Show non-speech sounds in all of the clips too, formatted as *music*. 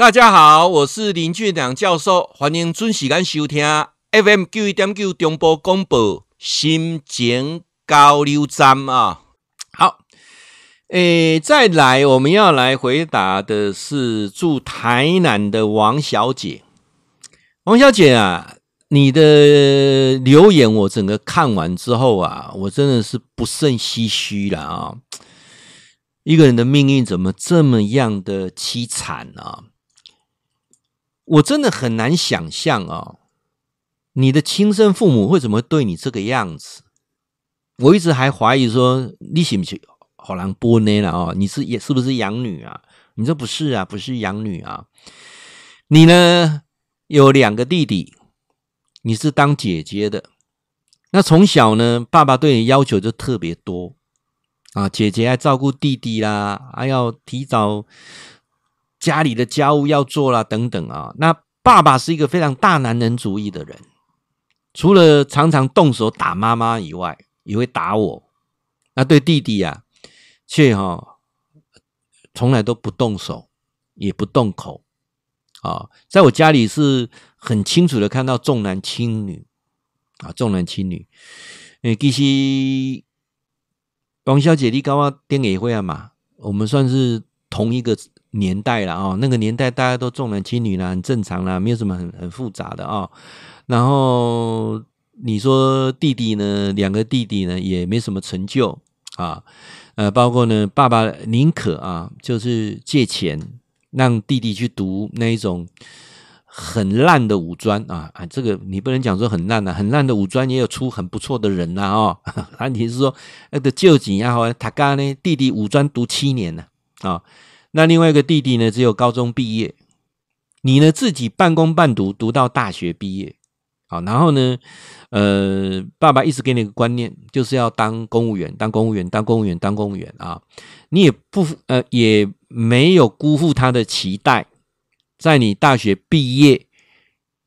大家好，我是林俊良教授，欢迎准时间收听 FM 九一点九中波广播心情交流站啊。好，诶，再来我们要来回答的是住台南的王小姐。王小姐啊，你的留言我整个看完之后啊，我真的是不胜唏嘘了啊。一个人的命运怎么这么样的凄惨啊？我真的很难想象啊，你的亲生父母为什么对你这个样子？我一直还怀疑说，你是不是好难播呢了啊？你是也是不是养女啊？你说不是啊，不是养女啊？你呢，有两个弟弟，你是当姐姐的。那从小呢，爸爸对你要求就特别多啊，姐姐还照顾弟弟啦，还要提早。家里的家务要做啦，等等啊。那爸爸是一个非常大男人主义的人，除了常常动手打妈妈以外，也会打我。那对弟弟啊，却哈从来都不动手，也不动口啊。在我家里是很清楚的看到重男轻女啊，重男轻女。诶，其实王小姐，你跟我电给会啊嘛？我们算是同一个。年代了啊，那个年代大家都重男轻女啦，很正常啦，没有什么很很复杂的啊。然后你说弟弟呢，两个弟弟呢也没什么成就啊，呃，包括呢爸爸宁可啊，就是借钱让弟弟去读那一种很烂的五专啊啊，这个你不能讲说很烂啊，很烂的五专也有出很不错的人呐 *laughs* 啊。问题是说那个救急啊，他家呢弟弟五专读七年呢啊。那另外一个弟弟呢，只有高中毕业，你呢自己半工半读，读到大学毕业，好，然后呢，呃，爸爸一直给你个观念，就是要当公务员，当公务员，当公务员，当公务员啊，你也不呃也没有辜负他的期待，在你大学毕业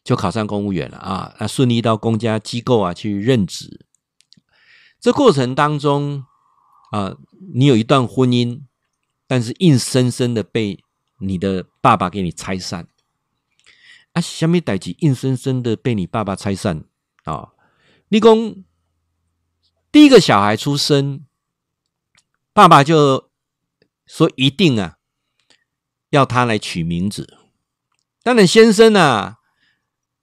就考上公务员了啊，那顺利到公家机构啊去任职，这过程当中啊，你有一段婚姻。但是硬生生的被你的爸爸给你拆散啊！什么代志硬生生的被你爸爸拆散啊、哦？你讲第一个小孩出生，爸爸就说一定啊要他来取名字。当然先生啊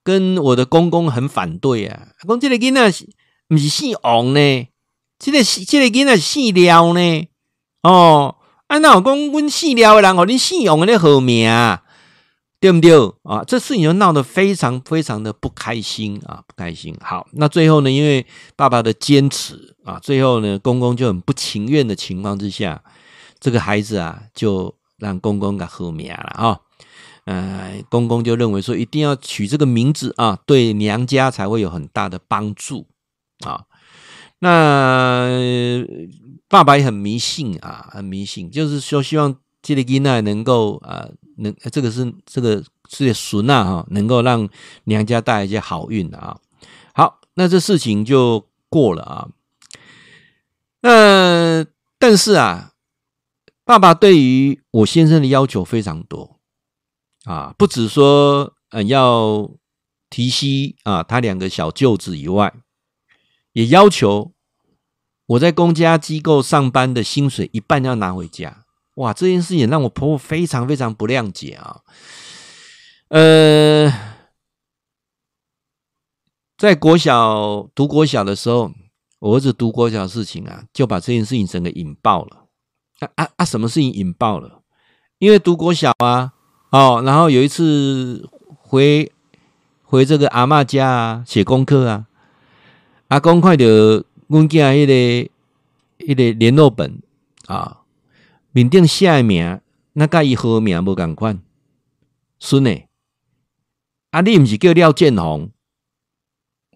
跟我的公公很反对啊，讲这个囡仔不是姓王呢，这个这个囡仔姓廖呢，哦。啊，那我讲阮姓廖的人，哦，你姓王的好名，对不对啊？这事情就闹得非常非常的不开心啊，不开心。好，那最后呢，因为爸爸的坚持啊，最后呢，公公就很不情愿的情况之下，这个孩子啊，就让公公给好名了啊。呃，公公就认为说，一定要取这个名字啊，对娘家才会有很大的帮助啊。那爸爸也很迷信啊，很迷信，就是说希望这个囡仔能够啊，能这个是这个是孙呐哈，能够让娘家带来一些好运啊。好，那这事情就过了啊。那但是啊，爸爸对于我先生的要求非常多啊，不止说呃要提携啊他两个小舅子以外。也要求我在公家机构上班的薪水一半要拿回家。哇，这件事也让我婆婆非常非常不谅解啊。呃，在国小读国小的时候，我儿子读国小的事情啊，就把这件事情整个引爆了。啊啊啊！什么事情引爆了？因为读国小啊，哦，然后有一次回回这个阿嬷家啊，写功课啊。阿公看着阮囝迄个迄个联络本啊，面顶写诶名，那甲伊号名无共款。孙诶，啊，你毋是叫廖建宏？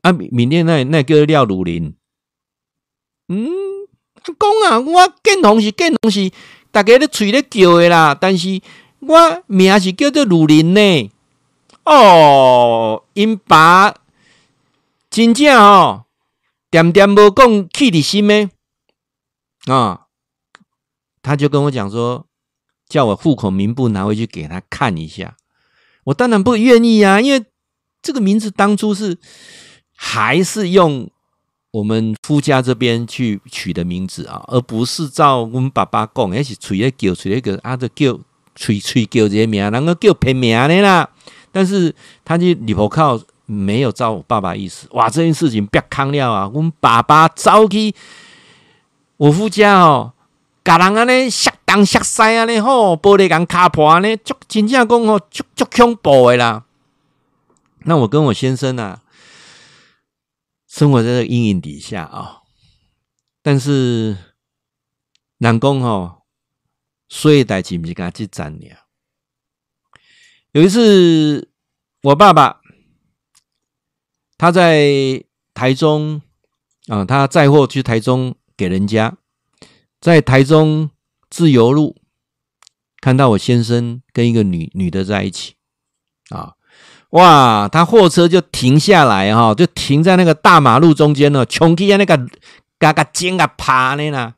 啊，面顶那那叫廖如林。嗯，讲啊，我建宏是建宏是，大家咧喙咧叫诶啦，但是我名是叫做如林呢。哦，因爸真正哦。点点无讲气的心咩？啊，他就跟我讲说，叫我户口名簿拿回去给他看一下。我当然不愿意啊，因为这个名字当初是还是用我们夫家这边去取的名字啊，而不是照我们爸爸讲，还是取一叫取一个啊，就叫取取叫这个名，然后叫别名的啦。但是他去里头靠没有照我爸爸意思，哇，这件事情别康了啊！我们爸爸走去我夫家哦，家人安尼吓东吓西安尼吼，玻璃缸卡破安尼，就真正讲吼，就就恐怖的啦。那我跟我先生啊，生活在这阴影底下啊。但是，人讲吼，所以代志不是跟他去争了。有一次，我爸爸他在台中啊，他载货去台中给人家，在台中自由路看到我先生跟一个女女的在一起啊，哇，他货车就停下来哈，就停在那个大马路中间了，穷起那个嘎嘎尖啊爬呢啦。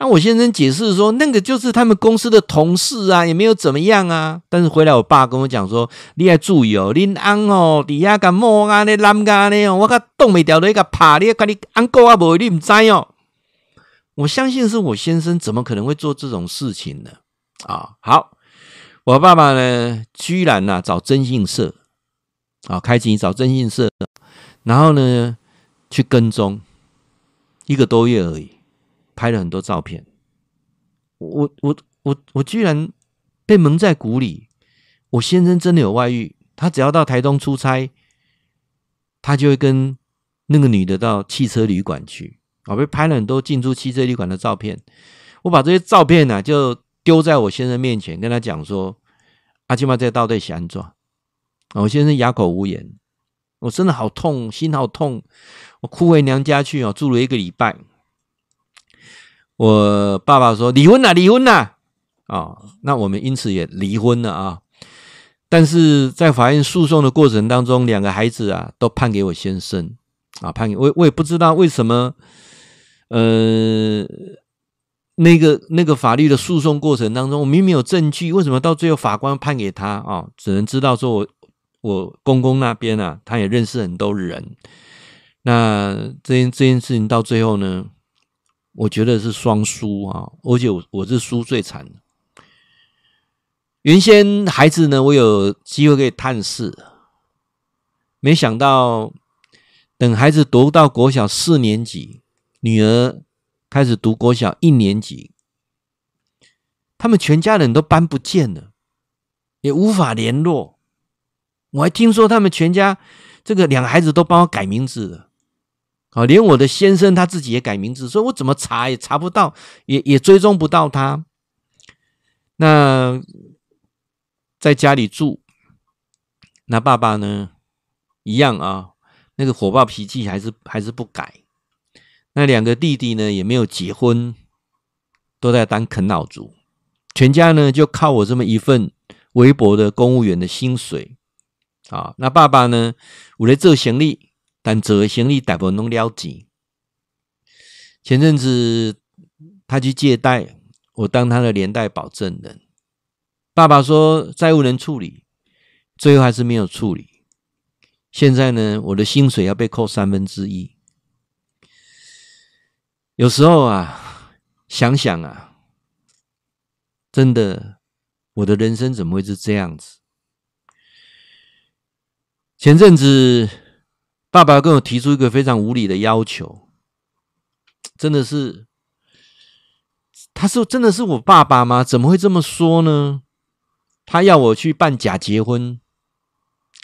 那我先生解释说，那个就是他们公司的同事啊，也没有怎么样啊。但是回来，我爸跟我讲说，你要注意哦，恁翁哦，底下个摸啊，那蓝啊，那哦，我个动没掉的一个怕，你看你翁哥啊，无你唔知哦。我相信是我先生，怎么可能会做这种事情呢？啊，好，我爸爸呢，居然呐、啊、找征信社啊，开启找征信社，然后呢去跟踪一个多月而已。拍了很多照片，我我我我居然被蒙在鼓里。我先生真的有外遇，他只要到台东出差，他就会跟那个女的到汽车旅馆去。我被拍了很多进出汽车旅馆的照片，我把这些照片呢、啊、就丢在我先生面前，跟他讲说：“阿基玛这到底想怎？”我先生哑口无言，我真的好痛，心好痛，我哭回娘家去哦，住了一个礼拜。我爸爸说离婚了，离婚了啊、那我们因此也离婚了啊。但是在法院诉讼的过程当中，两个孩子啊都判给我先生啊，判给我，我也不知道为什么。呃，那个那个法律的诉讼过程当中，我明明有证据，为什么到最后法官判给他啊、只能知道说我我公公那边啊，他也认识很多人。那这件这件事情到最后呢？我觉得是双输啊，而且我我是输最惨的。原先孩子呢，我有机会可以探视，没想到等孩子读到国小四年级，女儿开始读国小一年级，他们全家人都搬不见了，也无法联络。我还听说他们全家这个两个孩子都帮我改名字了。啊，连我的先生他自己也改名字，所以我怎么查也查不到，也也追踪不到他。那在家里住，那爸爸呢，一样啊，那个火爆脾气还是还是不改。那两个弟弟呢，也没有结婚，都在当啃老族，全家呢就靠我这么一份微薄的公务员的薪水。啊，那爸爸呢，我来做行李。但做的生意大部分都了钱。前阵子他去借贷，我当他的连带保证人。爸爸说债务能处理，最后还是没有处理。现在呢，我的薪水要被扣三分之一。有时候啊，想想啊，真的，我的人生怎么会是这样子？前阵子。爸爸跟我提出一个非常无理的要求，真的是，他说真的是我爸爸吗？怎么会这么说呢？他要我去办假结婚，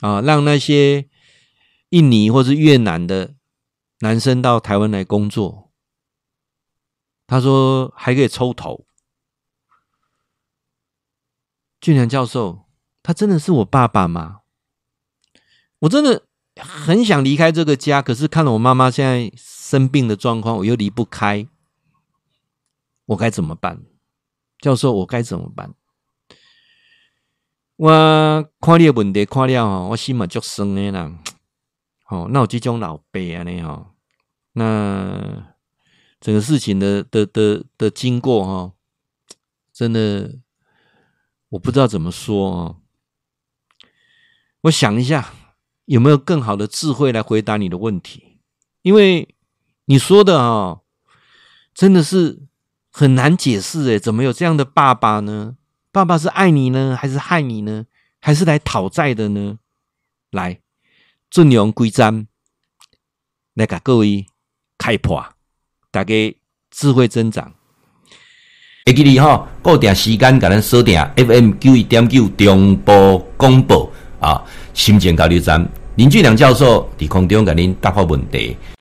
啊，让那些印尼或是越南的男生到台湾来工作。他说还可以抽头。俊良教授，他真的是我爸爸吗？我真的。很想离开这个家，可是看了我妈妈现在生病的状况，我又离不开，我该怎么办？教授，我该怎么办？我看你的问题看了哈，我心嘛足酸的啦。好，那我这种老爸啊，呢哈，那整个事情的的的的经过哈，真的我不知道怎么说啊。我想一下，有没有更好的智慧来回答你的问题？因为你说的啊、哦，真的是很难解释诶，怎么有这样的爸爸呢？爸爸是爱你呢，还是害你呢？还是来讨债的呢？来，尊荣归瞻，来给各位开破，大家智慧增长。会记得哈，固定时间给咱锁定 FM 九一点九中波广播啊，心情交流站林俊良教授伫空中给您答复问题。